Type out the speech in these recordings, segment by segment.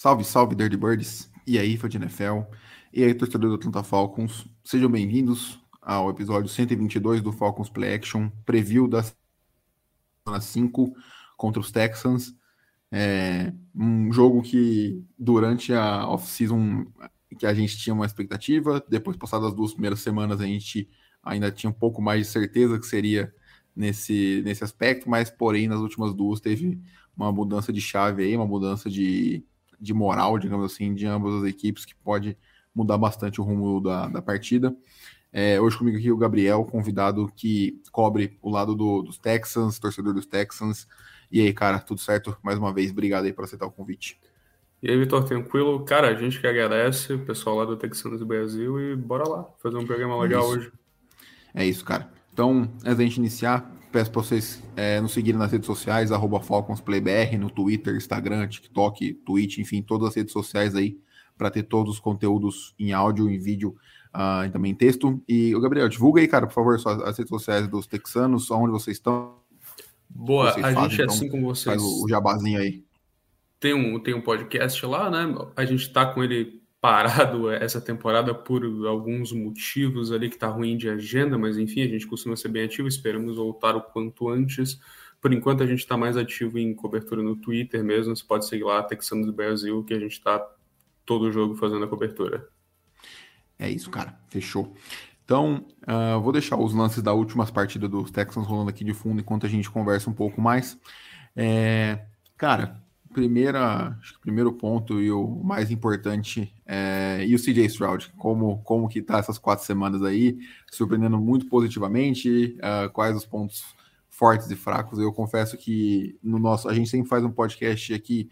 Salve, salve, Dirty Birds. E aí, fã de NFL. E aí, torcedor do Atlanta Falcons. Sejam bem-vindos ao episódio 122 do Falcons Play Action, preview da semana 5 contra os Texans. É um jogo que durante a off-season que a gente tinha uma expectativa, depois passadas as duas primeiras semanas a gente ainda tinha um pouco mais de certeza que seria nesse, nesse aspecto, mas porém nas últimas duas teve uma mudança de chave aí, uma mudança de, de moral, digamos assim, de ambas as equipes que pode mudar bastante o rumo da, da partida. É, hoje comigo aqui o Gabriel, convidado que cobre o lado do, dos Texans, torcedor dos Texans, e aí, cara, tudo certo? Mais uma vez, obrigado aí por aceitar o convite. E aí, Vitor, tranquilo? Cara, a gente que agradece, o pessoal lá do Texanos do Brasil, e bora lá, fazer um programa legal isso. hoje. É isso, cara. Então, antes da gente iniciar, peço para vocês é, nos seguirem nas redes sociais, arroba FalconsPlayBR, no Twitter, Instagram, TikTok, Twitch, enfim, todas as redes sociais aí, para ter todos os conteúdos em áudio, em vídeo uh, e também em texto. E, o Gabriel, divulga aí, cara, por favor, as redes sociais dos texanos, onde vocês estão, Boa, a fazem, gente é então, assim com vocês. Faz o, jabazinho aí. Tem um, tem um podcast lá, né? A gente tá com ele parado essa temporada por alguns motivos ali que tá ruim de agenda, mas enfim, a gente costuma ser bem ativo, esperamos voltar o quanto antes. Por enquanto a gente está mais ativo em cobertura no Twitter mesmo, você pode seguir lá, Texanos Brasil, que a gente está todo jogo fazendo a cobertura. É isso, cara. Fechou. Então, uh, vou deixar os lances da última partida dos Texans rolando aqui de fundo enquanto a gente conversa um pouco mais. É, cara, primeira, acho que o primeiro ponto e o mais importante é, e o CJ Stroud, como, como que tá essas quatro semanas aí, surpreendendo muito positivamente, uh, quais os pontos fortes e fracos. Eu confesso que no nosso, a gente sempre faz um podcast aqui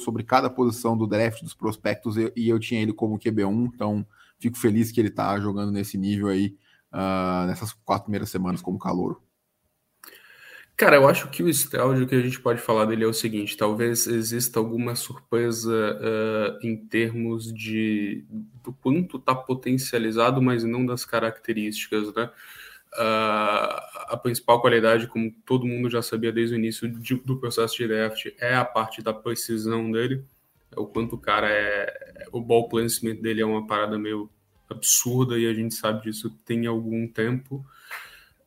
sobre cada posição do draft dos prospectos e eu tinha ele como QB1, então fico feliz que ele está jogando nesse nível aí, uh, nessas quatro primeiras semanas como calouro. Cara, eu acho que o Stroud, o que a gente pode falar dele é o seguinte: talvez exista alguma surpresa uh, em termos de do quanto está potencializado, mas não das características, né? Uh, a principal qualidade, como todo mundo já sabia desde o início de, do processo de draft, é a parte da precisão dele é o quanto o cara é. O ball placement dele é uma parada meio absurda e a gente sabe disso tem algum tempo.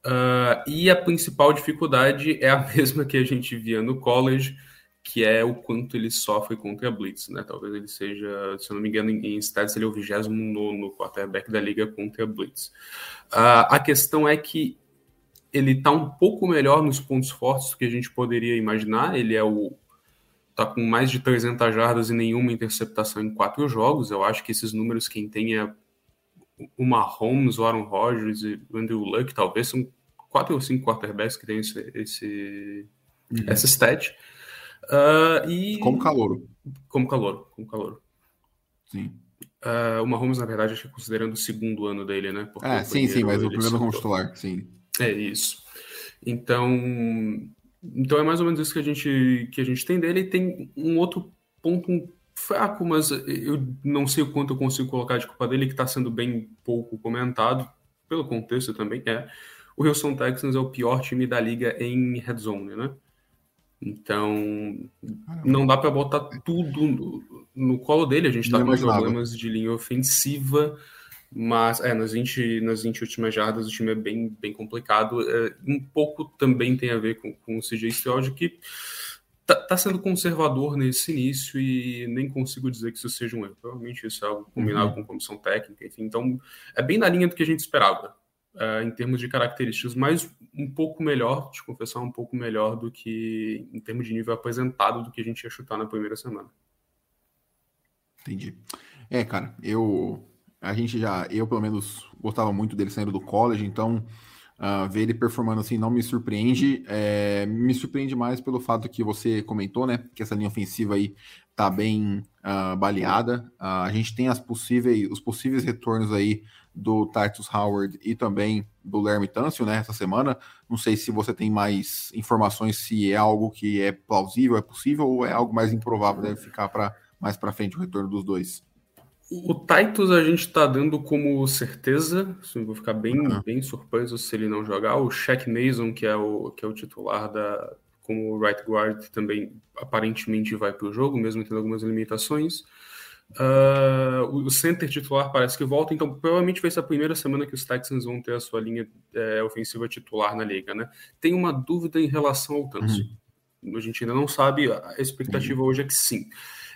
Uh, e a principal dificuldade é a mesma que a gente via no college, que é o quanto ele sofre contra a blitz, né? Talvez ele seja, se eu não me engano, em stats ele é o 29 quarterback da liga contra a blitz. Uh, a questão é que ele está um pouco melhor nos pontos fortes do que a gente poderia imaginar. Ele é o tá com mais de 300 jardas e nenhuma interceptação em quatro jogos. Eu acho que esses números quem tem é o Mahomes, o Aaron Rodgers e o Andrew Luck, talvez são quatro ou cinco quarterbacks que tem esse, esse uhum. essa stat. Uh, e... Como calor. Como calor, como calor. Sim. Uh, o Mahomes, na verdade, acho que considerando o segundo ano dele, né? Porque é, sim, sim, mas o primeiro como titular, sim. É isso. Então, então é mais ou menos isso que a gente, que a gente tem dele. E tem um outro ponto fraco, mas eu não sei o quanto eu consigo colocar de culpa dele, que está sendo bem pouco comentado, pelo contexto também, é o Houston Texans é o pior time da liga em red zone, né? Então, não dá para botar tudo no, no, colo dele. A gente está com problemas de linha ofensiva, mas é, nas, 20, nas 20 últimas jardas o time é bem, bem complicado. É, um pouco também tem a ver com, com o CJ Stroud, que tá, tá, sendo conservador nesse início e nem consigo dizer que isso seja um erro. Provavelmente isso é algo combinado uhum. com comissão técnica, enfim. Então, é bem na linha do que a gente esperava. Uh, em termos de características, mas um pouco melhor, te confessar, um pouco melhor do que em termos de nível apresentado do que a gente ia chutar na primeira semana. Entendi. É, cara, eu a gente já, eu pelo menos gostava muito dele saindo do college, então Uh, ver ele performando assim não me surpreende. É, me surpreende mais pelo fato que você comentou, né? Que essa linha ofensiva aí tá bem uh, baleada. Uh, a gente tem as possíveis, os possíveis retornos aí do Titus Howard e também do Lerme Tâncio, né? Essa semana. Não sei se você tem mais informações se é algo que é plausível, é possível ou é algo mais improvável, deve ficar para mais para frente o retorno dos dois. O Titus a gente está dando como certeza, assim, vou ficar bem, uhum. bem surpreso se ele não jogar. O Shaq Mason, que é o, que é o titular da, como right guard, também aparentemente vai para o jogo, mesmo tendo algumas limitações. Uh, o center titular parece que volta, então provavelmente vai ser a primeira semana que os Texans vão ter a sua linha é, ofensiva titular na liga, né? Tem uma dúvida em relação ao Tanso. Uhum. A gente ainda não sabe, a expectativa uhum. hoje é que sim.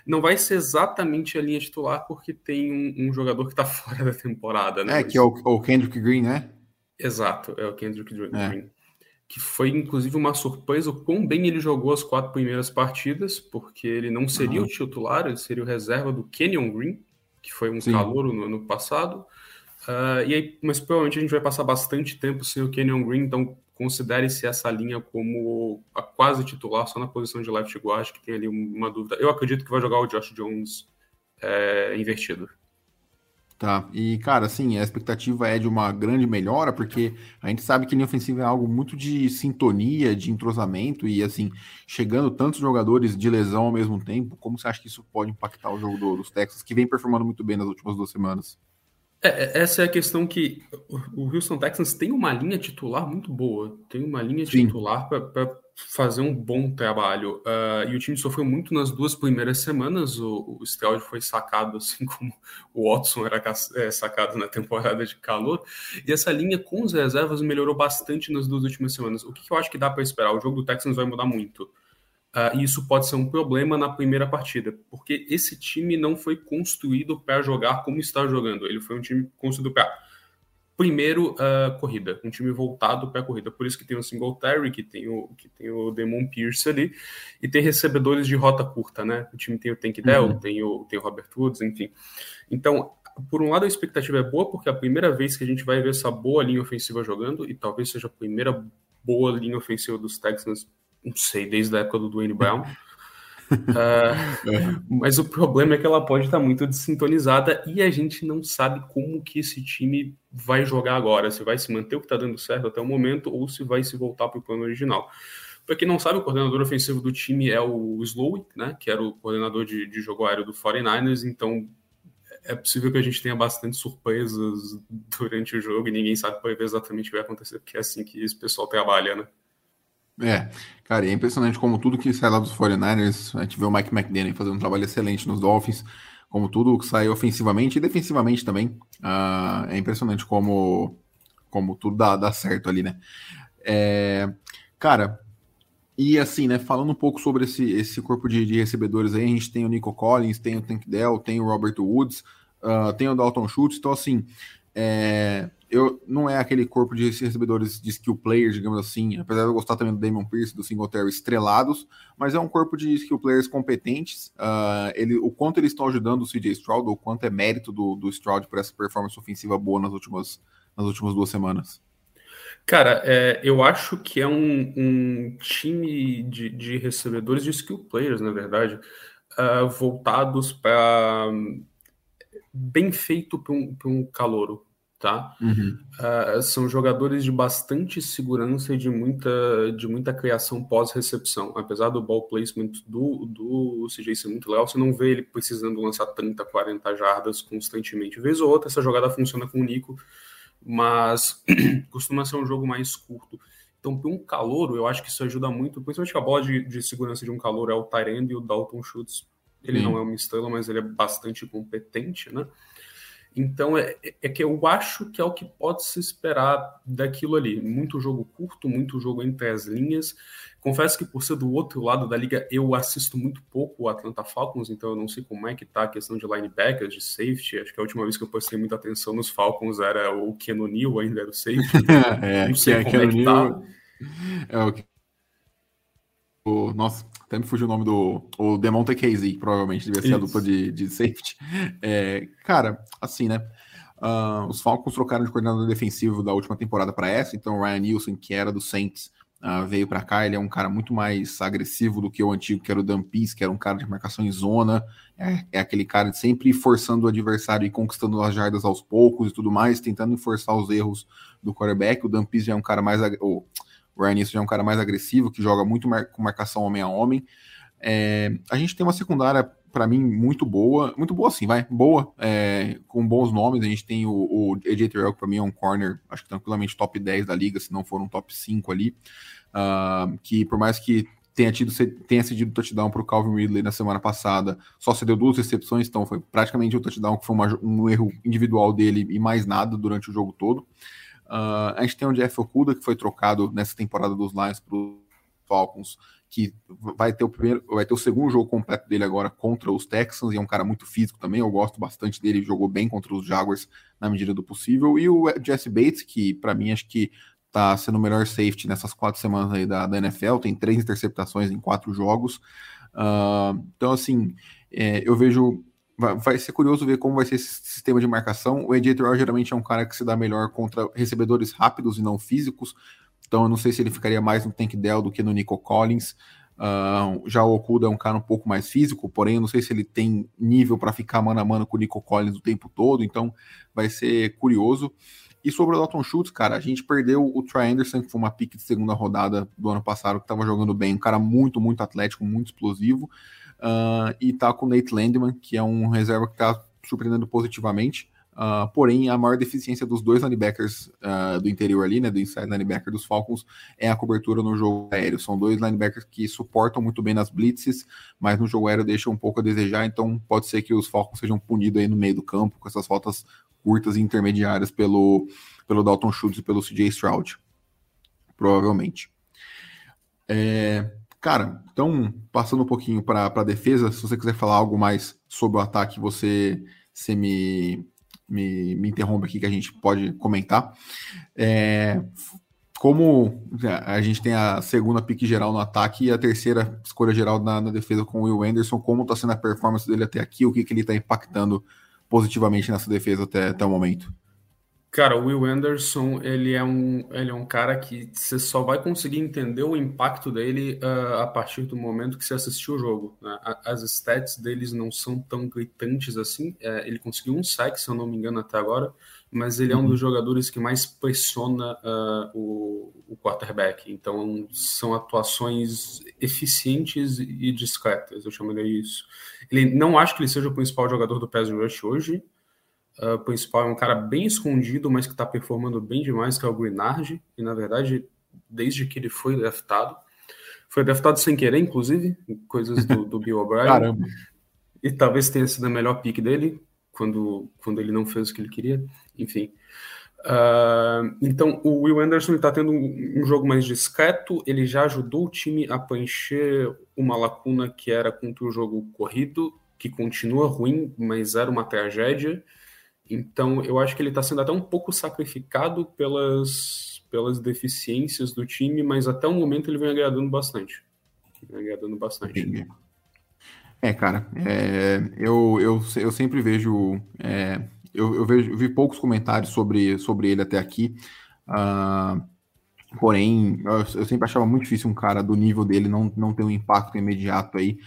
Não vai ser exatamente a linha titular, porque tem um, um jogador que está fora da temporada, né? É, que é o, o, Kendrick Green, né? Exato, é o Kendrick Green. É. Que foi, inclusive, uma surpresa o quão bem ele jogou as quatro primeiras partidas, porque ele não seria uhum. o titular, ele seria o reserva do Kenyon Green, que foi um calor no ano passado. Uh, e aí, mas provavelmente a gente vai passar bastante tempo sem o Kenyon Green, então considere-se essa linha como a quase titular, só na posição de left guard, que tem ali uma dúvida. Eu acredito que vai jogar o Josh Jones é, invertido. Tá, e cara, assim, a expectativa é de uma grande melhora, porque a gente sabe que linha ofensiva é algo muito de sintonia, de entrosamento, e assim, chegando tantos jogadores de lesão ao mesmo tempo, como você acha que isso pode impactar o jogo dos Texas, que vem performando muito bem nas últimas duas semanas? É, é, essa é a questão que o Houston Texans tem uma linha titular muito boa, tem uma linha Sim. titular para fazer um bom trabalho. Uh, e o time sofreu muito nas duas primeiras semanas. O, o Stroud foi sacado, assim como o Watson era é, sacado na temporada de calor. E essa linha com os reservas melhorou bastante nas duas últimas semanas. O que, que eu acho que dá para esperar? O jogo do Texans vai mudar muito. Uh, e isso pode ser um problema na primeira partida, porque esse time não foi construído para jogar como está jogando. Ele foi um time construído para, primeiro, uh, corrida, um time voltado para a corrida. Por isso que tem o Singletary, que tem o, que tem o Demon Pierce ali, e tem recebedores de rota curta, né? O time tem o Tank Dell, uhum. tem, o, tem o Robert Woods, enfim. Então, por um lado, a expectativa é boa, porque é a primeira vez que a gente vai ver essa boa linha ofensiva jogando, e talvez seja a primeira boa linha ofensiva dos Texans não sei, desde a época do Dwayne Brown. Uh, mas o problema é que ela pode estar muito desintonizada e a gente não sabe como que esse time vai jogar agora, se vai se manter o que está dando certo até o momento ou se vai se voltar para o plano original. Para quem não sabe, o coordenador ofensivo do time é o Slowick, né, que era o coordenador de, de jogo aéreo do 49ers, então é possível que a gente tenha bastante surpresas durante o jogo e ninguém sabe prever exatamente o que vai acontecer, porque é assim que esse pessoal trabalha, né? É, cara, é impressionante como tudo que sai lá dos 49ers, a gente vê o Mike McDaniel fazendo um trabalho excelente nos Dolphins, como tudo que sai ofensivamente e defensivamente também. Uh, é impressionante como, como tudo dá, dá certo ali, né? É, cara, e assim, né, falando um pouco sobre esse, esse corpo de, de, recebedores aí, a gente tem o Nico Collins, tem o Tank Dell, tem o Robert Woods, uh, tem o Dalton Schultz, então assim, é, eu não é aquele corpo de recebedores de skill players, digamos assim, apesar de eu gostar também do Damon Pierce, do Singletary estrelados, mas é um corpo de skill players competentes. Uh, ele, o quanto eles estão ajudando o CJ Stroud, o quanto é mérito do, do Stroud por essa performance ofensiva boa nas últimas, nas últimas duas semanas. Cara, é, eu acho que é um, um time de, de, recebedores de skill players, na verdade, uh, voltados para bem feito para um, um calouro tá? Uhum. Uh, são jogadores de bastante segurança e de muita, de muita criação pós-recepção. Apesar do ball placement do, do CJ ser muito legal, você não vê ele precisando lançar 30, 40 jardas constantemente. Vez ou outra, essa jogada funciona com o Nico, mas costuma ser um jogo mais curto. Então, para um calor, eu acho que isso ajuda muito, principalmente a bola de, de segurança de um calor é o Tyrande e o Dalton Schultz. Ele não é uma estrela, mas ele é bastante competente, né? Então é, é, que eu acho que é o que pode se esperar daquilo ali. Muito jogo curto, muito jogo entre as linhas. Confesso que por ser do outro lado da liga, eu assisto muito pouco o Atlanta Falcons, então eu não sei como é que tá a questão de linebackers, de safety. Acho que a última vez que eu prestei muita atenção nos Falcons era o Ken O'Neill, ainda era o safety. é, não sei é, como é que tá. É o o, nossa, até me fugiu o nome do. O Demonte Casey, provavelmente, devia ser Isso. a dupla de, de safety. É, cara, assim, né? Uh, os Falcons trocaram de coordenador defensivo da última temporada para essa, então o Ryan Nielsen, que era do Saints, uh, veio para cá. Ele é um cara muito mais agressivo do que o antigo, que era o Dan Pease, que era um cara de marcação em zona. É, é, aquele cara sempre forçando o adversário e conquistando as jardas aos poucos e tudo mais, tentando forçar os erros do quarterback. O Dan Pease é um cara mais. O Nielsen já é um cara mais agressivo, que joga muito mar com marcação homem a homem. É, a gente tem uma secundária, para mim, muito boa. Muito boa, sim, vai. Boa, é, com bons nomes. A gente tem o, o AJ Terrell, que para mim é um corner, acho que tranquilamente top 10 da liga, se não for um top 5 ali. Uh, que por mais que tenha tido tenha cedido touchdown para o Calvin Ridley na semana passada, só cedeu duas recepções, então foi praticamente um touchdown que foi uma, um erro individual dele e mais nada durante o jogo todo. Uh, a gente tem o Jeff Okuda, que foi trocado nessa temporada dos Lions para os Falcons, que vai ter o primeiro, vai ter o segundo jogo completo dele agora contra os Texans, e é um cara muito físico também, eu gosto bastante dele, jogou bem contra os Jaguars na medida do possível, e o Jesse Bates, que para mim acho que tá sendo o melhor safety nessas quatro semanas aí da, da NFL, tem três interceptações em quatro jogos, uh, então assim, é, eu vejo vai, ser curioso ver como vai ser esse sistema de marcação. O AJ Terrell geralmente é um cara que se dá melhor contra recebedores rápidos e não físicos. Então eu não sei se ele ficaria mais no Tank Dell do que no Nico Collins. Uh, já o Okuda é um cara um pouco mais físico, porém eu não sei se ele tem nível para ficar mano a mano com o Nico Collins o tempo todo, então vai ser curioso. E sobre o Dalton Schultz, cara, a gente perdeu o Trey Anderson, que foi uma pique de segunda rodada do ano passado, que estava jogando bem, um cara muito, muito atlético, muito explosivo. Uh, e tá com o Nate Landman, que é um reserva que está surpreendendo positivamente. Uh, porém, a maior deficiência dos dois linebackers uh, do interior ali, né, do inside linebacker dos Falcons, é a cobertura no jogo aéreo. São dois linebackers que suportam muito bem nas blitzes, mas no jogo aéreo deixam um pouco a desejar, então pode ser que os Falcons sejam punidos aí no meio do campo com essas faltas curtas e intermediárias pelo, pelo Dalton Schultz e pelo CJ Stroud. Provavelmente. É, cara, então, passando um pouquinho para a defesa, se você quiser falar algo mais sobre o ataque, você, você me, me, me interrompe aqui que a gente pode comentar. É, como a gente tem a segunda pique geral no ataque e a terceira escolha geral na, na defesa com o Will Anderson, como está sendo a performance dele até aqui, o que, que ele está impactando positivamente nessa defesa até, até o momento? Cara, o Will Anderson, ele é um, ele é um cara que você só vai conseguir entender o impacto dele uh, a partir do momento que você assistiu o jogo. Né? As stats deles não são tão gritantes assim. É, ele conseguiu um sack, se eu não me engano, até agora, mas ele é um uhum. dos jogadores que mais pressiona uh, o, o quarterback. Então, são atuações eficientes e discretas, eu chamaria isso. Ele não acho que ele seja o principal jogador do pass rush hoje, uh, principal é um cara bem escondido, mas que está performando bem demais, que é o Greenard, e na verdade, desde que ele foi draftado, foi draftado sem querer, inclusive, coisas do, do Bill O'Brien. Caramba. E talvez tenha sido a melhor pick dele, quando, quando ele não fez o que ele queria. Enfim. Uh, então, o Will Anderson está tendo um, jogo mais discreto. Ele já ajudou o time a preencher uma lacuna que era contra o jogo corrido, que continua ruim, mas era uma tragédia. Então, eu acho que ele está sendo até um pouco sacrificado pelas, pelas deficiências do time, mas até o momento ele vem agradando bastante. Vem agradando bastante. É, cara, é, eu, eu, eu sempre vejo, é, eu, eu, vejo, eu vi poucos comentários sobre, sobre ele até aqui, uh, porém, eu, eu, sempre achava muito difícil um cara do nível dele não, não ter um impacto imediato aí,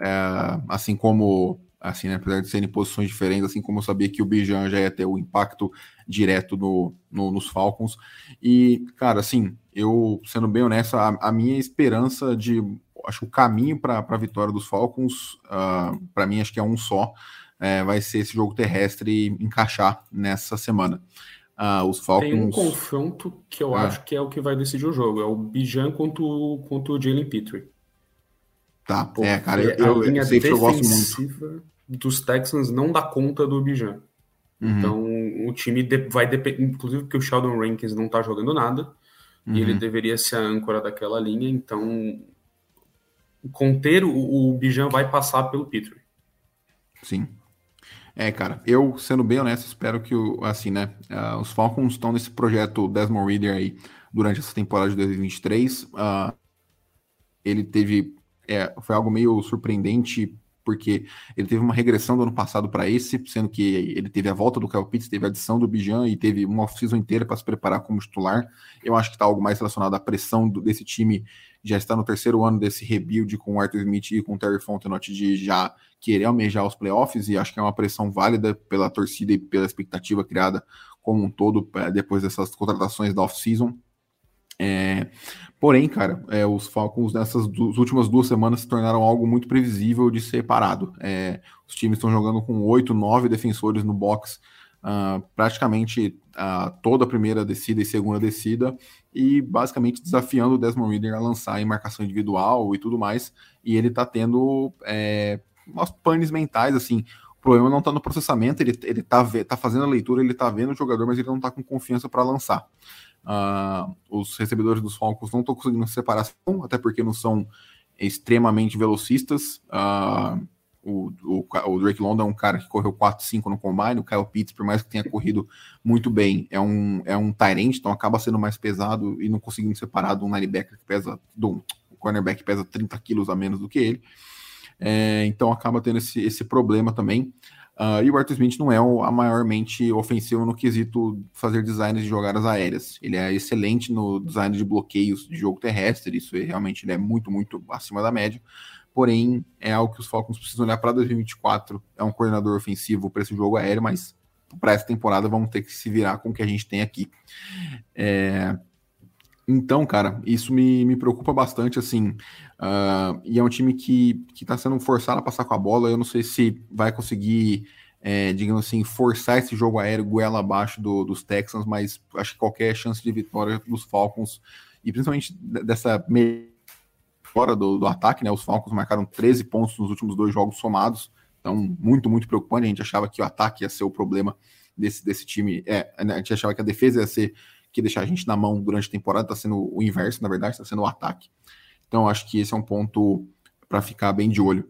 é, assim como assim, né, apesar de serem posições diferentes, assim como eu sabia que o Bijan já ia ter o impacto direto no, no, nos Falcons. E, cara, assim, eu, sendo bem honesto, a, a minha esperança de, acho que o caminho para a vitória dos Falcons, uh, ah, para mim, acho que é um só, é, vai ser esse jogo terrestre encaixar nessa semana. Uh, os Falcons... Tem um confronto que eu é. acho que é o que vai decidir o jogo, é o Bijan contra o, contra o Jalen Petrie. Tá, Porque é, cara, eu, eu, eu sei que eu gosto muito dos Texans não dá conta do Bijan. Uhum. Então o time vai depender, inclusive porque o Sheldon Rankins não tá jogando nada, uhum. e ele uhum. deveria ser a âncora daquela linha, então conter o, o Bijan vai passar pelo Petrie. Sim. É, cara, eu, sendo bem honesto, espero que, assim, né, uh, os Falcons estão nesse projeto Desmond Reader aí durante essa temporada de 2023. Uh, ah, ele teve, é, foi algo meio surpreendente porque ele teve uma regressão do ano passado para esse, sendo que ele teve a volta do Kyle Pitts, teve a adição do Bijan e teve uma off-season inteira para se preparar como titular. Eu acho que está algo mais relacionado à pressão do, desse time já está no terceiro ano desse rebuild com o Arthur Smith e com o Terry Fontenot de já querer almejar os playoffs, e acho que é uma pressão válida pela torcida e pela expectativa criada como um todo é, depois dessas contratações da off-season. É, porém, cara, é, os Falcons nessas duas, últimas duas semanas se tornaram algo muito previsível de ser parado. É, os times estão jogando com oito, nove defensores no box, uh, praticamente uh, toda a primeira descida e segunda descida, e basicamente desafiando o Desmond Reader a lançar em marcação individual e tudo mais. E ele tá tendo é, umas panes mentais, assim. O problema não tá no processamento, ele, ele tá, tá fazendo a leitura, ele tá vendo o jogador, mas ele não tá com confiança para lançar. Uh, os recebedores dos Falcons não estão conseguindo separação, até porque não são extremamente velocistas. Uh, o, o, o, Drake London é um cara que correu 4-5 no combine, o Kyle Pitts, por mais que tenha corrido muito bem, é um, é um Tyrant, então acaba sendo mais pesado e não conseguindo separar de um linebacker que pesa, do um cornerback que pesa 30 quilos a menos do que ele. É, então acaba tendo esse, esse problema também. Uh, e o Arthur Smith não é a maiormente ofensivo no quesito fazer designs de jogadas aéreas. Ele é excelente no design de bloqueios de jogo terrestre, isso é, realmente ele é muito, muito acima da média. Porém, é algo que os Falcons precisam olhar para 2024. É um coordenador ofensivo para esse jogo aéreo, mas para essa temporada vamos ter que se virar com o que a gente tem aqui. É, então, cara, isso me, me preocupa bastante, assim. Uh, e é um time que está sendo forçado a passar com a bola. Eu não sei se vai conseguir, é, digamos assim, forçar esse jogo aéreo goela abaixo do, dos Texans, mas acho que qualquer chance de vitória dos Falcons, e principalmente dessa fora do, do ataque, né? Os Falcons marcaram 13 pontos nos últimos dois jogos somados. Então, muito, muito preocupante. A gente achava que o ataque ia ser o problema desse, desse time. É, a gente achava que a defesa ia ser que deixar a gente na mão durante a temporada, está sendo o inverso, na verdade, está sendo o ataque. Então, acho que esse é um ponto para ficar bem de olho.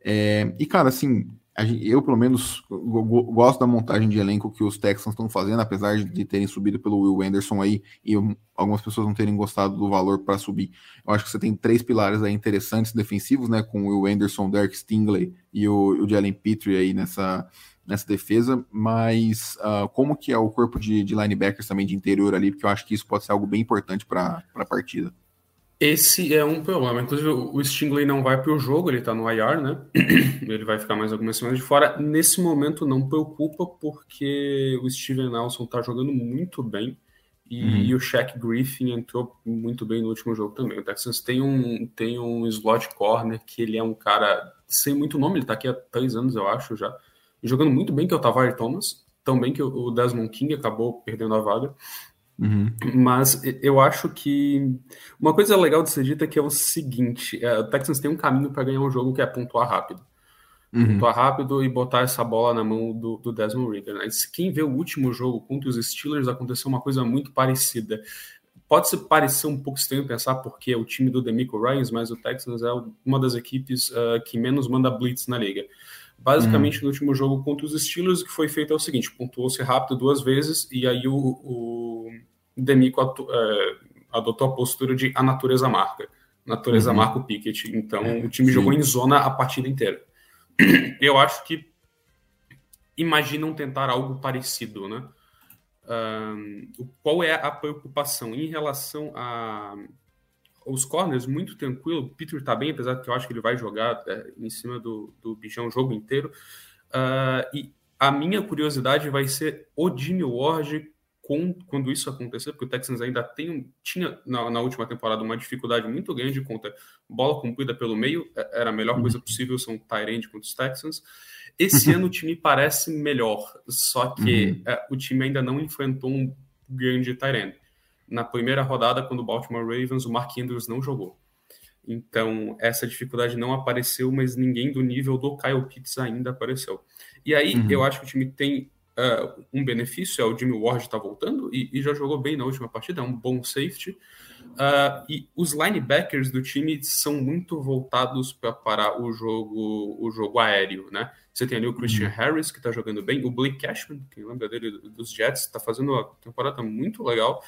É, e, cara, assim, eu pelo menos gosto da montagem de elenco que os Texans estão fazendo, apesar de terem subido pelo Will Anderson aí e algumas pessoas não terem gostado do valor para subir. Eu acho que você tem três pilares aí interessantes defensivos, né, com o Will Anderson, Derek Stingley e o, o Jalen Petrie aí nessa nessa defesa, mas uh, como que é o corpo de, de, linebackers também de interior ali, porque eu acho que isso pode ser algo bem importante para a partida. Esse é um problema. Inclusive, o Stingley não vai para o jogo, ele está no IR, né? ele vai ficar mais algumas semanas de fora. Nesse momento não preocupa, porque o Steven Nelson está jogando muito bem. E, uhum. e, o Shaq Griffin entrou muito bem no último jogo também. O Texans tem um, tem um slot corner que ele é um cara sem muito nome, ele está aqui há três anos, eu acho, já jogando muito bem, que é o Tavares Thomas, também que o Desmond King acabou perdendo a vaga. Uhum. Mas eu acho que uma coisa legal de ser dita é que é o seguinte: é, o Texans tem um caminho para ganhar um jogo que é pontuar rápido. Uhum. Pontuar rápido e botar essa bola na mão do, do Desmond Reader. Né? Quem vê o último jogo contra os Steelers aconteceu uma coisa muito parecida. Pode se parecer um pouco estranho pensar porque é o time do Demico Ryans, mas o Texans é uma das equipes uh, que menos manda blitz na liga. Basicamente, uhum. no último jogo contra os Steelers, o que foi feito é o seguinte: pontuou-se rápido duas vezes, e aí o, o Demico atu, é, adotou a postura de a natureza marca. Natureza uhum. marca o Pickett. Então, é, o time sim. jogou em zona a partida inteira. Eu acho que imaginam tentar algo parecido, né? Um, qual é a preocupação em relação a os corners muito tranquilo. O Peter tá bem, apesar de que eu acho que ele vai jogar é, em cima do, do bichão o jogo inteiro. Uh, e a minha curiosidade vai ser o Jimmy Ward com, quando isso acontecer, porque o Texans ainda tem, tinha na, na, última temporada uma dificuldade muito grande contra bola cumprida pelo meio, é, era a melhor coisa possível, são Tyrande contra os Texans. Esse ano o time parece melhor, só que uhum. é, o time ainda não enfrentou um grande Tyrande na primeira rodada, quando o Baltimore Ravens, o Mark Andrews não jogou. Então, essa dificuldade não apareceu, mas ninguém do nível do Kyle Pitts ainda apareceu. E aí, uhum. eu acho que o time tem uh, um benefício, é o Jimmy Ward está voltando e, e, já jogou bem na última partida, é um bom safety. Uh, e os linebackers do time são muito voltados para parar o jogo, o jogo aéreo, né? Você tem ali o Christian uhum. Harris, que está jogando bem, o Blake Cashman, quem lembra dele dos Jets, está fazendo uma temporada muito legal.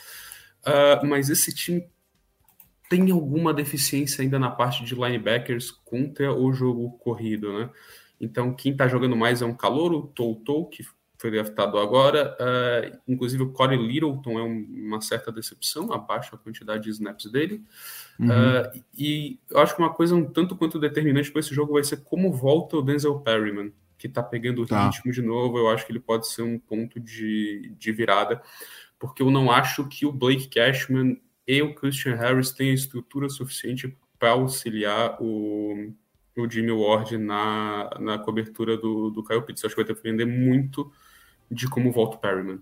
Uh, mas esse time tem alguma deficiência ainda na parte de linebackers contra o jogo corrido, né? Então, quem está jogando mais é um calouro, Toutou, que foi draftado agora. Uh, inclusive, o Corey Littleton é um, uma certa decepção, abaixo a quantidade de snaps dele. Uhum. Uh, e eu acho que uma coisa um tanto quanto determinante para esse jogo vai ser como volta o Denzel Perryman, que está pegando o tá. ritmo de novo. Eu acho que ele pode ser um ponto de, de virada, porque eu não acho que o Blake Cashman e o Christian Harris tenham estrutura suficiente para auxiliar o o Jimmy Ward na, na cobertura do, do Kyle Pitts. Acho que vai depender muito de como volta o Perryman.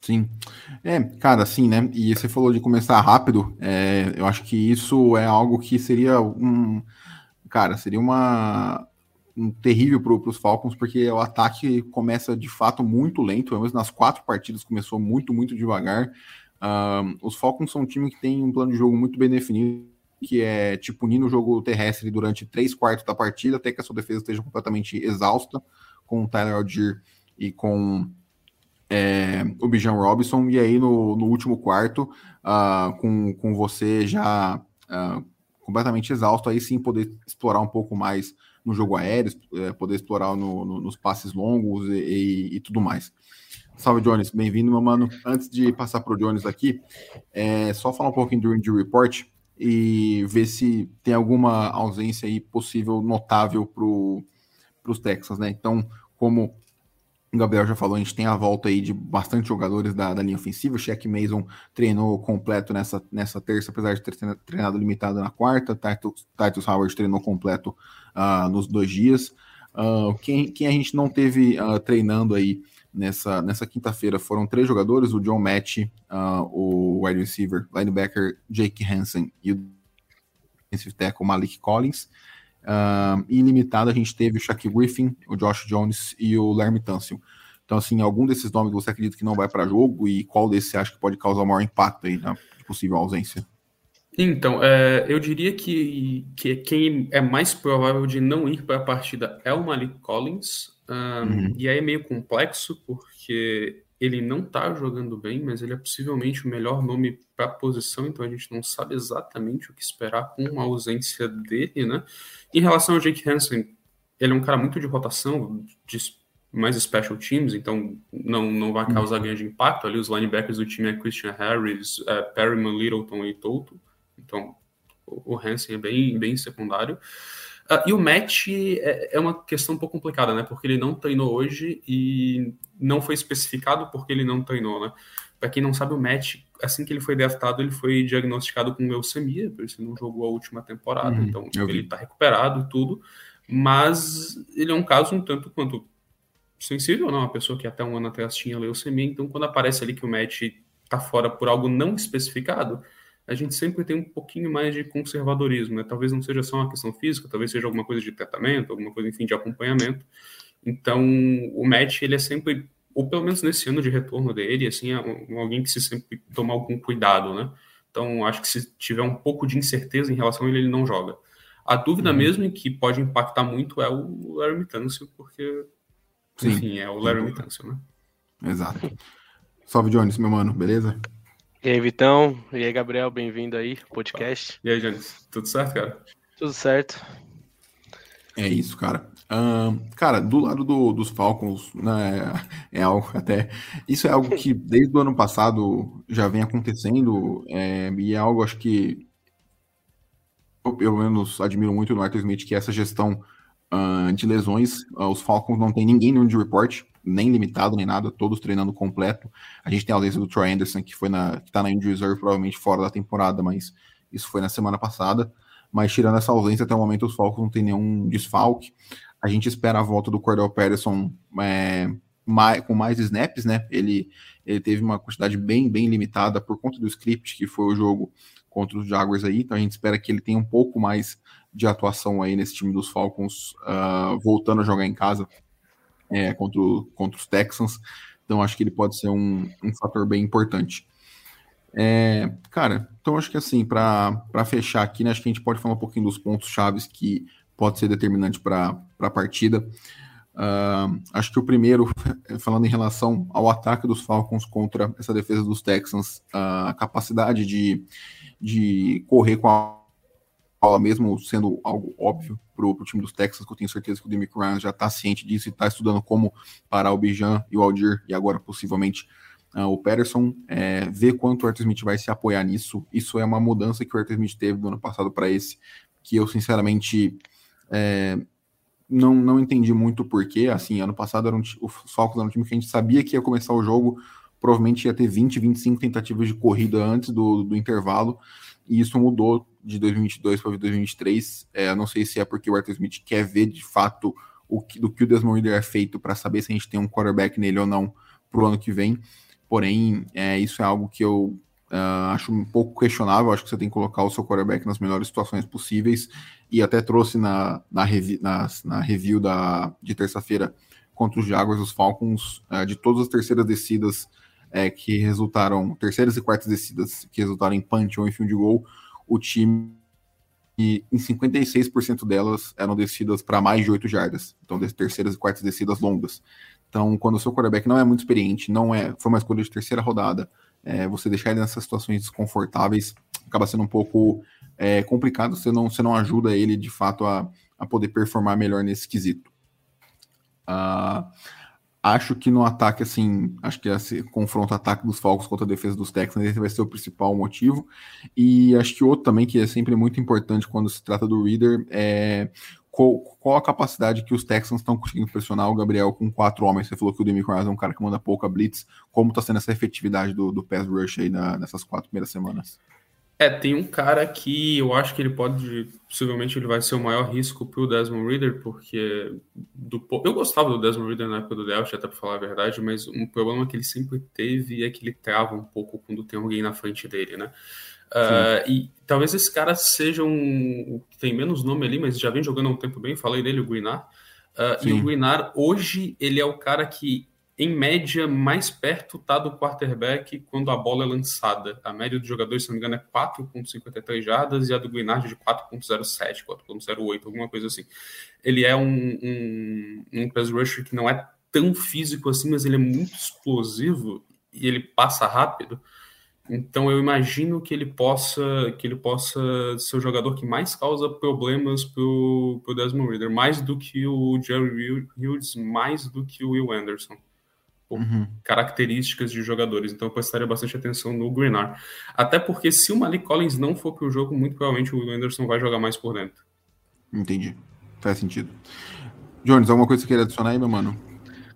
Sim. É, cara, assim, né? E você falou de começar rápido. É, eu acho que isso é algo que seria um. Cara, seria uma. Um terrível para os Falcons, porque o ataque começa de fato muito lento. Pelo menos nas quatro partidas começou muito, muito devagar. Uh, os Falcons são um time que tem um plano de jogo muito bem definido que é te punir no jogo terrestre durante três quartos da partida, até que a sua defesa esteja completamente exausta, com o Tyler Algier e com é, o Bijan Robinson, e aí no, no último quarto, uh, com, com você já uh, completamente exausto, aí sim poder explorar um pouco mais no jogo aéreo, é, poder explorar no, no, nos passes longos e, e, e tudo mais. Salve, Jones. Bem-vindo, meu mano. Antes de passar para o Jones aqui, é, só falar um pouquinho do Injury Report e ver se tem alguma ausência aí possível notável para os Texans, né? Então, como o Gabriel já falou, a gente tem a volta aí de bastante jogadores da, da linha ofensiva. O Shaq Mason treinou completo nessa, nessa terça, apesar de ter treinado limitado na quarta. Titus, Titus Howard treinou completo uh, nos dois dias. Uh, quem, quem a gente não teve uh, treinando aí nessa, nessa quinta-feira foram três jogadores: o John Match, o wide receiver, linebacker Jake Hansen e o defensive tackle Malik Collins. Uh, e limitado a gente teve o Shaq Griffin, o Josh Jones e o Larry Tunsil. Então, assim, algum desses nomes você acredita que não vai para jogo e qual desses você acha que pode causar maior impacto aí na possível ausência? Então, é, eu diria que, que quem é mais provável de não ir para a partida é o Malik Collins, um, uhum. E aí é meio complexo, porque ele não está jogando bem, mas ele é possivelmente o melhor nome para a posição, então a gente não sabe exatamente o que esperar com a ausência dele, né? Em relação ao Jake Hansen, ele é um cara muito de rotação, de mais special teams, então não, não vai causar uhum. ganho de impacto. Ali os linebackers do time é Christian Harris, é, Perryman, Littleton e Toto, então o Hansen é bem, bem secundário. Uh, e o match é, é, uma questão um pouco complicada, né? Porque ele não treinou hoje e não foi especificado porque ele não treinou, né? Para quem não sabe, o match, assim que ele foi draftado, ele foi diagnosticado com leucemia, por isso ele não jogou a última temporada. Uhum, então, ele está recuperado e tudo. Mas ele é um caso um tanto quanto sensível, não? Né? Uma pessoa que até um ano atrás tinha leucemia. Então, quando aparece ali que o match está fora por algo não especificado, a gente sempre tem um pouquinho mais de conservadorismo, né? Talvez não seja só uma questão física, talvez seja alguma coisa de tratamento, alguma coisa, enfim, de acompanhamento. Então, o match, ele é sempre, ou pelo menos nesse ano de retorno dele, assim, é alguém que se sempre toma algum cuidado, né? Então, acho que se tiver um pouco de incerteza em relação a ele, ele não joga. A dúvida uhum. mesmo que pode impactar muito é o Larry Mitâncio, porque, Sim. enfim, é o Larry Mitâncio, né? Exato. Salve, Jones, meu mano, beleza? E aí, Vitão? E aí, Gabriel? Bem-vindo aí, podcast. E aí, Janis? Tudo certo, cara? Tudo certo. É isso, cara. Cara, do lado do, dos Falcons, né, é algo até. Isso é algo que desde o ano passado já vem acontecendo, é, e é algo, acho que. Eu, pelo menos admiro muito no Arthur Smith, que essa gestão uh, de lesões, uh, os Falcons não tem ninguém no de report, nem limitado, nem nada, todos treinando completo. A gente tem a ausência do Troy Anderson, que foi na, que tá na injury reserve, provavelmente fora da temporada, mas isso foi na semana passada. Mas tirando essa ausência, até o momento os Falcons não tem nenhum desfalque. A gente espera a volta do Cordell Patterson é, mais, com mais snaps, né? Ele, ele teve uma quantidade bem, bem limitada por conta do script, que foi o jogo contra os Jaguars aí. Então a gente espera que ele tenha um pouco mais de atuação aí nesse time dos Falcons, uh, voltando a jogar em casa é, contra, o, contra os Texans. Então acho que ele pode ser um, um fator bem importante. É, cara, então acho que assim, para fechar aqui, né, acho que a gente pode falar um pouquinho dos pontos chaves que pode ser determinante para a partida. Uh, acho que o primeiro, falando em relação ao ataque dos Falcons contra essa defesa dos Texans, uh, a capacidade de, de correr com a mesmo sendo algo óbvio para o time dos Texas, que eu tenho certeza que o Demick Ryan já está ciente disso e está estudando como parar o Bijan e o Aldir, e agora possivelmente uh, o Patterson, é, ver quanto o Arthur Smith vai se apoiar nisso. Isso é uma mudança que o Arthur Smith teve do ano passado para esse, que eu sinceramente é, não, não entendi muito porquê. Assim, ano passado era um, o Falcons era um time que a gente sabia que ia começar o jogo, provavelmente ia ter 20, 25 tentativas de corrida antes do, do intervalo, e isso mudou de 2022 para 2023. É, não sei se é porque o Arthur Smith quer ver de fato o que, do que o Desmond Reader é feito para saber se a gente tem um quarterback nele ou não para o ano que vem. Porém, é, isso é algo que eu uh, acho um pouco questionável. Acho que você tem que colocar o seu quarterback nas melhores situações possíveis. E até trouxe na, na, revi na, na review da, de terça-feira contra os Jaguars, os Falcons, uh, de todas as terceiras descidas é, que resultaram, terceiras e quartas descidas que resultaram em punch ou em fim de gol, o time e em 56% delas eram descidas para mais de 8 jardas. Então, terceiras e quartas descidas longas. Então, quando o seu quarterback não é muito experiente, não é, foi uma escolha de terceira rodada, é, você deixar ele nessas situações desconfortáveis acaba sendo um pouco é, complicado, você não, você não ajuda ele de fato a, a poder performar melhor nesse quesito. Uh, Acho que no ataque, assim, acho que esse confronto ataque dos Falcons contra a defesa dos Texans esse vai ser o principal motivo. E acho que outro também que é sempre muito importante quando se trata do Reader é qual, qual a capacidade que os Texans estão conseguindo pressionar o Gabriel com quatro homens. Você falou que o Demi Rice é um cara que manda pouca blitz. Como está sendo essa efetividade do, do pass rush aí na, nessas quatro primeiras semanas? É, tem um cara que eu acho que ele pode, possivelmente ele vai ser o maior risco pro Desmond Reader, porque do, eu gostava do Desmond Reader na época do Delta, até para falar a verdade, mas um problema que ele sempre teve é que ele trava um pouco quando tem alguém na frente dele, né? Uh, e talvez esse cara seja um. tem menos nome ali, mas já vem jogando há um tempo bem. Falei dele, o Guinar. Uh, e o Guinar, hoje, ele é o cara que em média, mais perto tá do quarterback quando a bola é lançada. A média dos jogadores, se não me engano, é 4,53 jardas e a do Guinard de 4,07, 4,08, alguma coisa assim. Ele é um, um, um pass rusher que não é tão físico assim, mas ele é muito explosivo e ele passa rápido. Então eu imagino que ele possa que ele possa ser o jogador que mais causa problemas pro, pro Desmond Reader, mais do que o Jerry Hughes, mais do que o Will Anderson uhum. características de jogadores. Então eu prestaria bastante atenção no Greenard. Até porque se o Malik Collins não for para o jogo, muito provavelmente o Anderson vai jogar mais por dentro. Entendi. Faz sentido. Jones, alguma coisa que você queria adicionar aí, meu mano?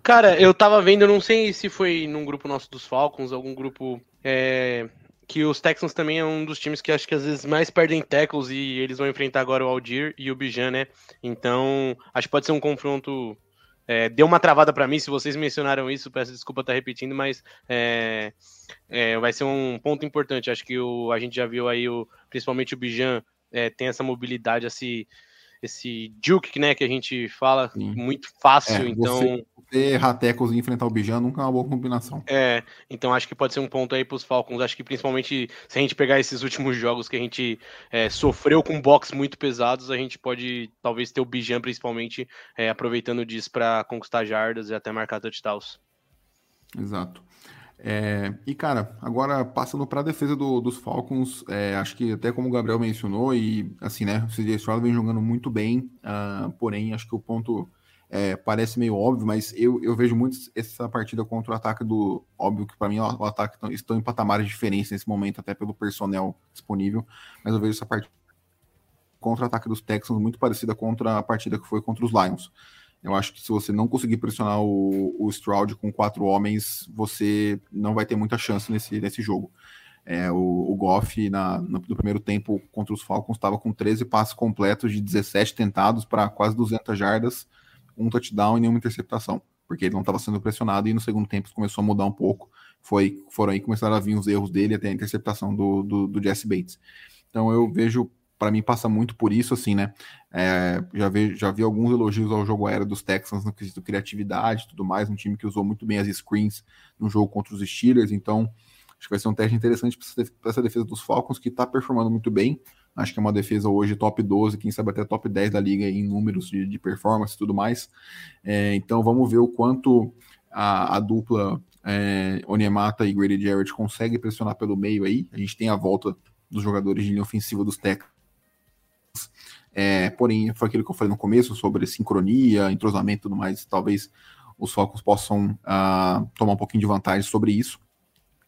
Cara, eu tava vendo, não sei se foi num grupo nosso dos Falcons, algum grupo é, que os Texans também é um dos times que acho que às vezes mais perdem tackles e eles vão enfrentar agora o Aldir e o Bijan, né? Então, acho que pode ser um confronto é, deu uma travada para mim, se vocês mencionaram isso, peço desculpa estar repetindo, mas é, é, vai ser um ponto importante. Acho que o, a gente já viu aí, o, principalmente o Bijan, é, tem essa mobilidade, esse, esse juke, né, que a gente fala Sim. muito fácil, é, então... Você, errar tackles e enfrentar o Bijan nunca é uma boa combinação. É, então acho que pode ser um ponto aí para os Falcons, acho que principalmente se a gente pegar esses últimos jogos que a gente é, sofreu com box muito pesados, a gente pode talvez ter o Bijan principalmente é, aproveitando disso para conquistar jardas e até marcar touchdowns. Exato. É, e, cara, agora passando para a defesa do, dos Falcons, é, acho que até como o Gabriel mencionou, e assim, né, o CJ Stroud vem jogando muito bem, uh, porém, acho que o ponto é, parece meio óbvio, mas eu, eu vejo muito essa partida contra o ataque do. Óbvio que para mim o, ataque estão em patamares diferentes nesse momento, até pelo personnel disponível, mas eu vejo essa partida contra o ataque dos Texans muito parecida contra a partida que foi contra os Lions. Eu acho que se você não conseguir pressionar o, o Stroud com quatro homens, você não vai ter muita chance nesse, nesse jogo. É, o, o Goff, na, no, no, primeiro tempo contra os Falcons, estava com 13 passes completos de 17 tentados para quase 200 jardas, um touchdown e nenhuma interceptação, porque ele não estava sendo pressionado e no segundo tempo começou a mudar um pouco. Foi, foram aí que começaram a vir os erros dele até a interceptação do, do, do Jesse Bates. Então eu vejo para mim passa muito por isso, assim, né? É, já, vi, já vi alguns elogios ao jogo aéreo dos Texans no quesito criatividade e tudo mais, um time que usou muito bem as screens no jogo contra os Steelers, então acho que vai ser um teste interessante para essa defesa dos Falcons, que está performando muito bem. Acho que é uma defesa hoje top 12, quem sabe até top 10 da liga em números de, de performance e tudo mais. É, então vamos ver o quanto a, a dupla é, Onyemata e Grady Jarrett consegue pressionar pelo meio aí. A gente tem a volta dos jogadores de linha ofensiva dos Texans. É, porém, foi aquilo que eu falei no começo sobre sincronia, entrosamento e tudo mais. Talvez os Falcons possam uh, tomar um pouquinho de vantagem sobre isso.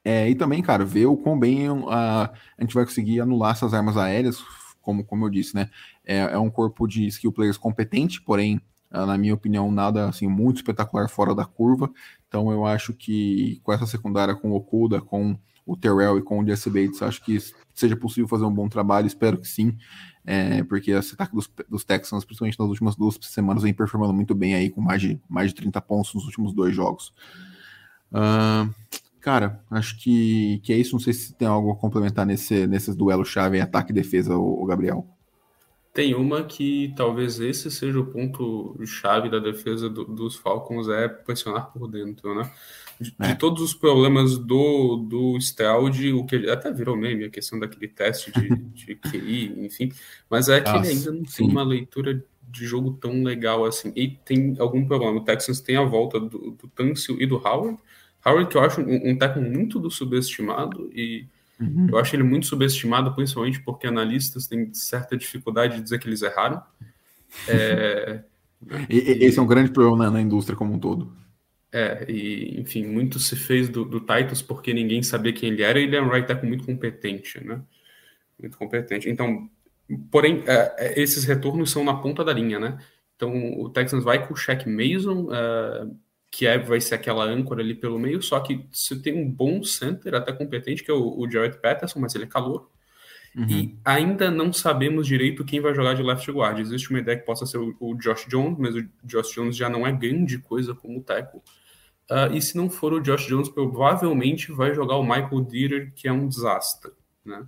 É, e também, cara, ver o quão bem uh, a gente vai conseguir anular essas armas aéreas, como, como eu disse, né? É, é um corpo de skill players competente, porém, uh, na minha opinião, nada assim muito espetacular fora da curva. Então eu acho que com essa secundária, com o Okuda, com o Terrell e com o Jesse Bates, acho que seja possível fazer um bom trabalho, espero que sim, é, porque esse ataque dos, dos, Texans, principalmente nas últimas duas semanas, vem performando muito bem aí, com mais de, mais de 30 pontos nos últimos dois jogos. Uh, cara, acho que, que é isso, não sei se tem algo a complementar nesse, nesses duelos chave ataque e defesa, o, Gabriel. Tem uma que talvez esse seja o ponto chave da defesa do, dos Falcons, é pressionar por dentro, né? De, é. de, todos os problemas do, do Stroud, o que até virou meme, a questão daquele teste de, de QI, enfim, mas é que Nossa, ele ainda não sim. tem uma leitura de jogo tão legal assim. E tem algum problema. O Texans tem a volta do, do Tâncio e do Howard. Howard, que eu acho um, um tackle muito do subestimado e Uhum. Eu acho ele muito subestimado, principalmente porque analistas têm certa dificuldade de dizer que eles erraram. É, e, esse é um grande problema na, na, indústria como um todo. É, e enfim, muito se fez do, do Titus porque ninguém sabia quem ele era, e ele é um right tackle muito competente, né? Muito competente. Então, porém, é, é, esses retornos são na ponta da linha, né? Então, o Texans vai com o Shaq Mason, uh, que é, vai ser aquela âncora ali pelo meio, só que você tem um bom center, até competente, que é o, o Jared Patterson, mas ele é calor. Uhum. E ainda não sabemos direito quem vai jogar de left guard. Existe uma ideia que possa ser o, o Josh Jones, mas o Josh Jones já não é grande coisa como tackle. Uh, e se não for o Josh Jones, provavelmente vai jogar o Michael Dieter, que é um desastre. Né?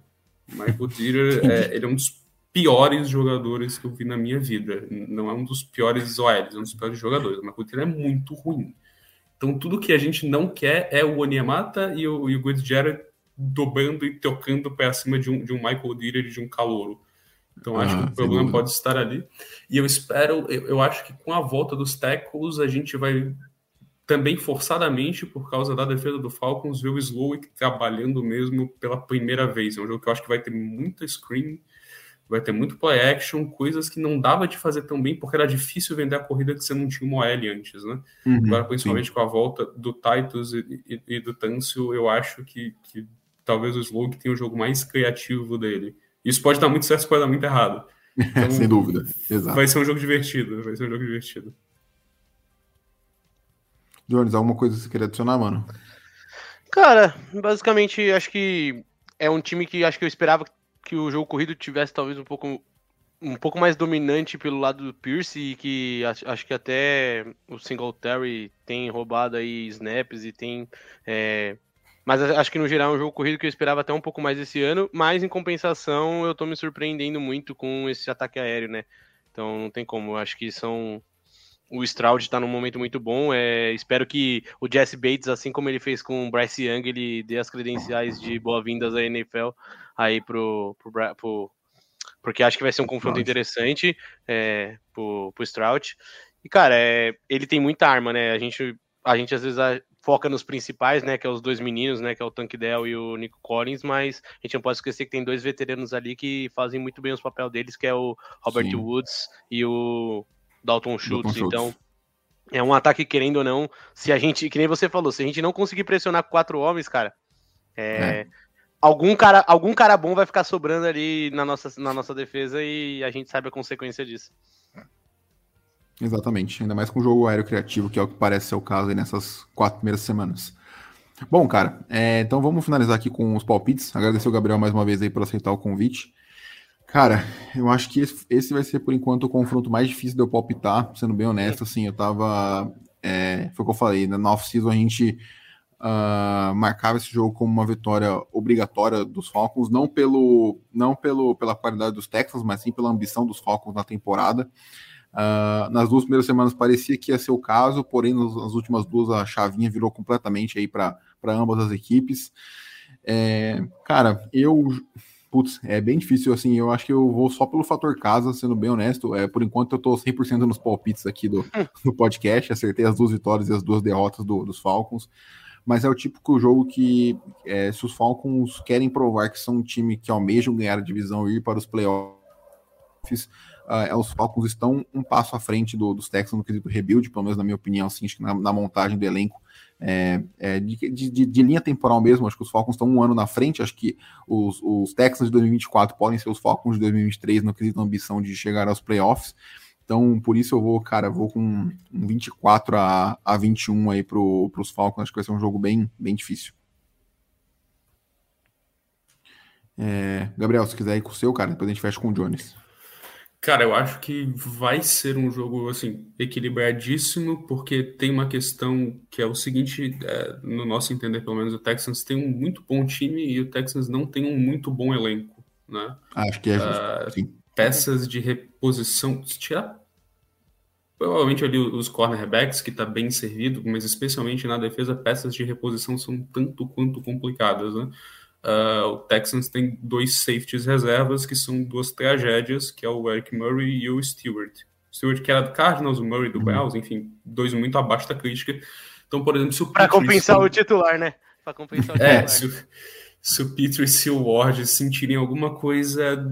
O Michael Dieter é, ele é um dos piores jogadores que eu vi na minha vida. Não é um dos piores OLs, é um dos piores jogadores. O Michael Dieter é muito ruim. Então, tudo que a gente não quer é o Onyemata e o, e o Good Jared dobrando e tocando para cima de um, de um Michael Dieter e de um Calouro. Então, acho que o problema pode estar ali. E eu espero, eu, eu, acho que com a volta dos tackles, a gente vai também forçadamente, por causa da defesa do Falcons, ver o Slowick trabalhando mesmo pela primeira vez. É um jogo que eu acho que vai ter muita screen, vai ter muito play action, coisas que não dava de fazer tão bem, porque era difícil vender a corrida que você não tinha uma OL antes, né? Uhum, Agora, principalmente sim. com a volta do Titus e, e, e do Tâncio, eu acho que, que talvez o Slug tenha o jogo mais criativo dele. Isso pode dar muito certo, pode dar muito errado. Então, Sem dúvida, exato. Vai ser um jogo divertido, vai ser um jogo divertido. Jones, alguma coisa que você queria adicionar, mano? Cara, basicamente, acho que é um time que acho que eu esperava que o jogo corrido tivesse talvez um pouco um pouco mais dominante pelo lado do Pierce e que acho que até o Singletary tem roubado aí snaps e tem é, mas acho que no geral é um jogo corrido que eu esperava até um pouco mais esse ano, mas em compensação eu tô me surpreendendo muito com esse ataque aéreo, né? Então não tem como, eu acho que são o Stroud está num momento muito bom. É, espero que o Jesse Bates, assim como ele fez com o Bryce Young, ele dê as credenciais de boas-vindas à NFL aí pro, pro, pro, porque acho que vai ser um confronto interessante é, pro, pro Stroud. E, cara, é, ele tem muita arma, né? A gente, a gente às vezes foca nos principais, né? Que é os dois meninos, né? Que é o Tank Dell e o Nico Collins, mas a gente não pode esquecer que tem dois veteranos ali que fazem muito bem os papéis deles, que é o Robert Sim. Woods e o Dalton Schultz. Dalton então, é um ataque, querendo ou não, se a gente, que nem você falou, se a gente não conseguir pressionar quatro homens, cara, é, é. algum cara, algum cara bom vai ficar sobrando ali na nossa, na nossa defesa e a gente sabe a consequência disso. Exatamente, ainda mais com o jogo aéreo criativo, que é o que parece ser o caso aí nessas quatro primeiras semanas. Bom, cara, é, então vamos finalizar aqui com os palpites. Agradecer o Gabriel mais uma vez aí por aceitar o convite. Cara, eu acho que esse, vai ser, por enquanto, o confronto mais difícil de eu palpitar, sendo bem honesto, assim, eu tava, é, foi o que eu falei, né, na off-season a gente uh, marcava esse jogo como uma vitória obrigatória dos Falcons, não pelo, não pelo, pela qualidade dos Texans, mas sim pela ambição dos Falcons na temporada. Uh, nas duas primeiras semanas parecia que ia ser o caso, porém nas últimas duas a chavinha virou completamente aí para ambas as equipes. É, cara, eu Putz, é bem difícil, assim, eu acho que eu vou só pelo fator casa, sendo bem honesto, é, por enquanto eu tô 100% nos palpites aqui do, do podcast, acertei as duas vitórias e as duas derrotas do, dos Falcons, mas é o típico jogo que, é, se os Falcons querem provar que são um time que almejam ganhar a divisão e ir para os playoffs, uh, os Falcons estão um passo à frente do, dos Texans no quesito rebuild, pelo menos na minha opinião, assim, na, na montagem do elenco. É, é, de, de, de, linha temporal mesmo, acho que os Falcons estão um ano na frente, acho que os, os Texans de 2024 podem ser os Falcons de 2023 no quesito ambição de chegar aos playoffs, então por isso eu vou, cara, vou com um 24 a, a 21 aí para os Falcons, acho que vai ser um jogo bem, bem difícil. É, Gabriel, se quiser ir com o seu, cara, depois a gente fecha com o Jones. Cara, eu acho que vai ser um jogo assim equilibradíssimo, porque tem uma questão que é o seguinte, é, no nosso entender, pelo menos, o Texans tem um muito bom time e o Texans não tem um muito bom elenco, né? Acho que é justo, uh, Peças de reposição, tirar provavelmente ali os cornerbacks, que está bem servido, mas especialmente na defesa, peças de reposição são tanto quanto complicadas, né? Uh, o Texans tem dois safeties reservas que são duas tragédias, que é o Eric Murray e o Stewart. Stewart que era do Cardinals, o Murray do uhum. Browns, enfim, dois muito abaixo da crítica. Então, por exemplo, se o Para compensar o titular, né? Para compensar o é, titular. É, se o, se o Petrie e o Ward sentirem alguma coisa,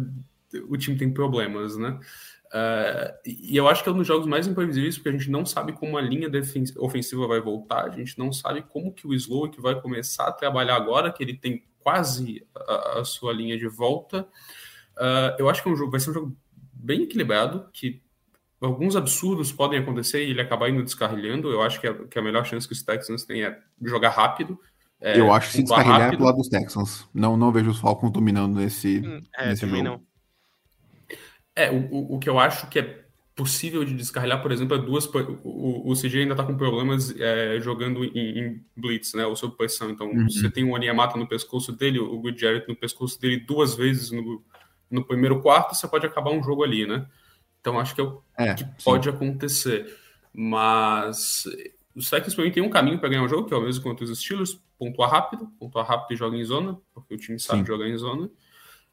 o time tem problemas, né? Uh, e eu acho que é um dos jogos mais imprevisíveis, porque a gente não sabe como a linha ofensiva vai voltar, a gente não sabe como que o Slow vai começar a trabalhar agora, que ele tem quase a, a sua linha de volta. Uh, eu acho que é um jogo, vai ser um jogo bem equilibrado, que alguns absurdos podem acontecer e ele acabar indo descarrilhando. Eu acho que, é, que a melhor chance que os Texans têm é jogar rápido. É, eu acho que se descarrilhar rápido. é pro lado dos Texans. Não, não vejo os Falcons dominando nesse, hum, é, nesse jogo. Não. É, o, o que eu acho que é possível de descarrilhar, por exemplo, é duas. O, o CG ainda está com problemas é, jogando em, em, blitz, né? Ou sob pressão. Então, uhum. você tem o Oniamata no pescoço dele, o Good Jarrett no pescoço dele duas vezes no, no primeiro quarto, você pode acabar um jogo ali, né? Então, acho que é o é, que pode acontecer. Mas os Texans, para mim, tem um caminho para ganhar o jogo, que é o mesmo quanto os Steelers: pontuar rápido, pontuar rápido e joga em zona, porque o time sabe sim. jogar em zona.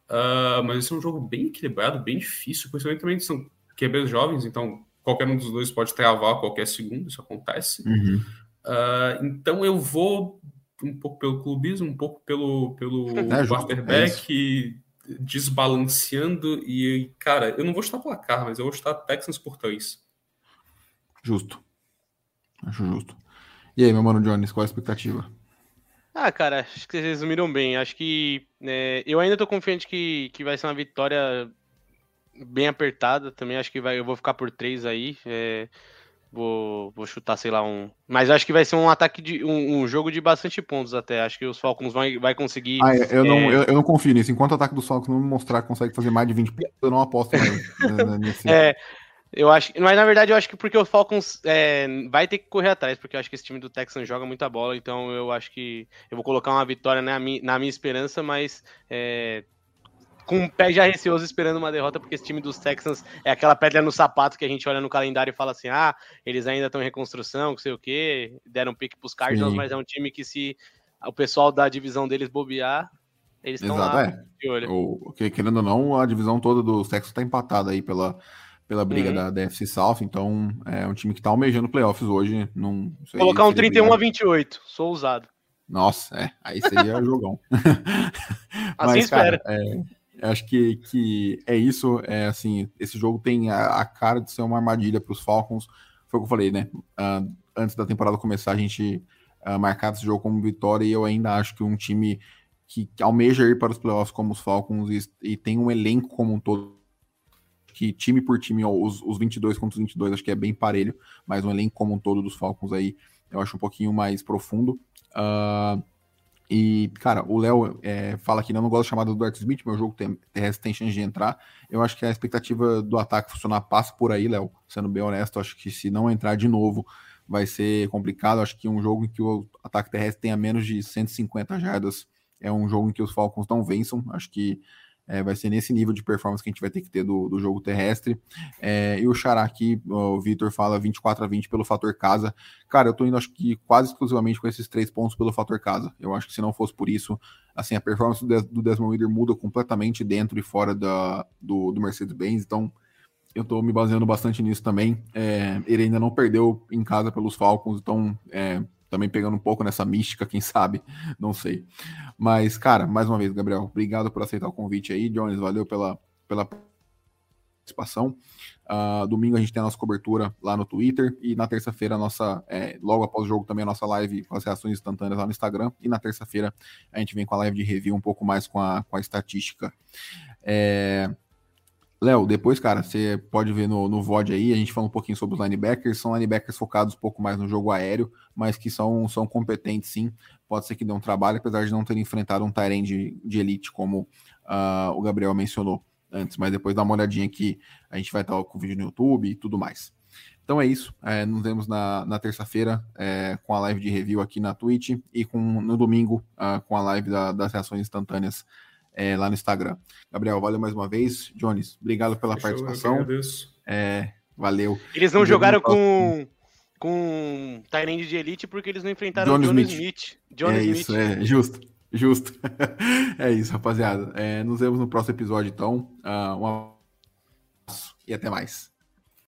Uh, mas esse é um jogo bem equilibrado, bem difícil, principalmente também são QBs jovens, então qualquer um dos dois pode travar qualquer segundo, isso acontece. Uhum. Uh, então eu vou um pouco pelo clubismo, um pouco pelo, pelo é, quarterback é desbalanceando e, cara, eu não vou estar placar, mas eu vou estar Texans por três. Justo. Acho justo. E aí, meu mano Jones, qual a expectativa? Ah, cara, acho que vocês resumiram bem. Acho que é, eu ainda tô confiante que, que vai ser uma vitória bem apertada também. Acho que vai, eu vou ficar por três aí. É, vou, vou chutar, sei lá, um. Mas acho que vai ser um ataque de. um, um jogo de bastante pontos até. Acho que os Falcons vão vai conseguir. Ah, eu, é... não, eu, eu, não confio nisso. Enquanto o ataque dos Falcons não mostrar que consegue fazer mais de 20 pontos, eu não aposto mais, né, né, nesse. É. Eu acho, mas na verdade eu acho que porque o Falcons é, vai ter que correr atrás, porque eu acho que esse time do Texans joga muita bola, então eu acho que eu vou colocar uma vitória na minha, na minha esperança, mas é, com o pé já receoso esperando uma derrota, porque esse time dos Texans é aquela pedra no sapato que a gente olha no calendário e fala assim: ah, eles ainda estão em reconstrução, não sei o quê, deram pique pros Cardinals, Sim. mas é um time que se o pessoal da divisão deles bobear, eles estão lá é. de olho. O, querendo ou não, a divisão toda dos Texans está empatada aí pela, pela briga uhum. da, da FC South, então é um time que está almejando playoffs hoje. Não, Colocar um 31 a 28, sou ousado. Nossa, é, aí seria jogão. assim Mas, cara, é, Acho que, que é isso. É assim, esse jogo tem a, a cara de ser uma armadilha para os Falcons. Foi o que eu falei, né? Uh, antes da temporada começar, a gente uh, marcar esse jogo como vitória e eu ainda acho que um time que, que almeja ir para os playoffs como os Falcons e, e, tem um elenco como um todo que time por time, os, os 22 contra os 22, acho que é bem parelho, mas um elenco como um todo dos Falcons aí eu acho um pouquinho mais profundo. Uh, e, cara, o Léo é, fala que não gosta da chamada do Art Smith, meu jogo tem, terrestre tem chance de entrar. Eu acho que a expectativa do ataque funcionar passa por aí, Léo. Sendo bem honesto, acho que se não entrar de novo vai ser complicado. Acho que um jogo em que o ataque terrestre tenha menos de 150 jardas é um jogo em que os Falcons não vençam. Acho que é, vai ser nesse nível de performance que a gente vai ter que ter do, do jogo terrestre. É, e o Xará aqui, o Vitor fala 24 a 20 pelo fator casa. Cara, eu tô indo acho que quase exclusivamente com esses três pontos pelo fator casa. Eu acho que se não fosse por isso, assim, a performance do, do Desmond Reader muda completamente dentro e fora da, do, do Mercedes-Benz. Então, eu tô me baseando bastante nisso também. É, ele ainda não perdeu em casa pelos Falcons, então é, também pegando um pouco nessa mística, quem sabe, não sei. Mas, cara, mais uma vez, Gabriel, obrigado por aceitar o convite aí. Jones, valeu pela, pela participação. Uh, domingo a gente tem a nossa cobertura lá no Twitter e na terça-feira, nossa é, logo após o jogo, também a nossa live com as reações instantâneas lá no Instagram. E na terça-feira a gente vem com a live de review um pouco mais com a, com a estatística. É... Léo, depois, cara, você pode ver no, no VOD aí, a gente fala um pouquinho sobre os linebackers. São linebackers focados um pouco mais no jogo aéreo, mas que são, são competentes sim. Pode ser que dê um trabalho, apesar de não ter enfrentado um Tyrande de, de elite, como uh, o Gabriel mencionou antes, mas depois dá uma olhadinha que a gente vai estar com o vídeo no YouTube e tudo mais. Então é isso. É, nos vemos na, na terça-feira é, com a live de review aqui na Twitch e com, no domingo uh, com a live da, das reações instantâneas é, lá no Instagram. Gabriel, valeu mais uma vez. Jones, obrigado pela Fechou, participação. É, valeu. Eles não jogaram com, com Tyrande de Elite porque eles não enfrentaram Johnny Smith. Smith. Johnny é Smith. isso, é justo. Justo. é isso, rapaziada. É, nos vemos no próximo episódio, então. Uh, um abraço e até mais.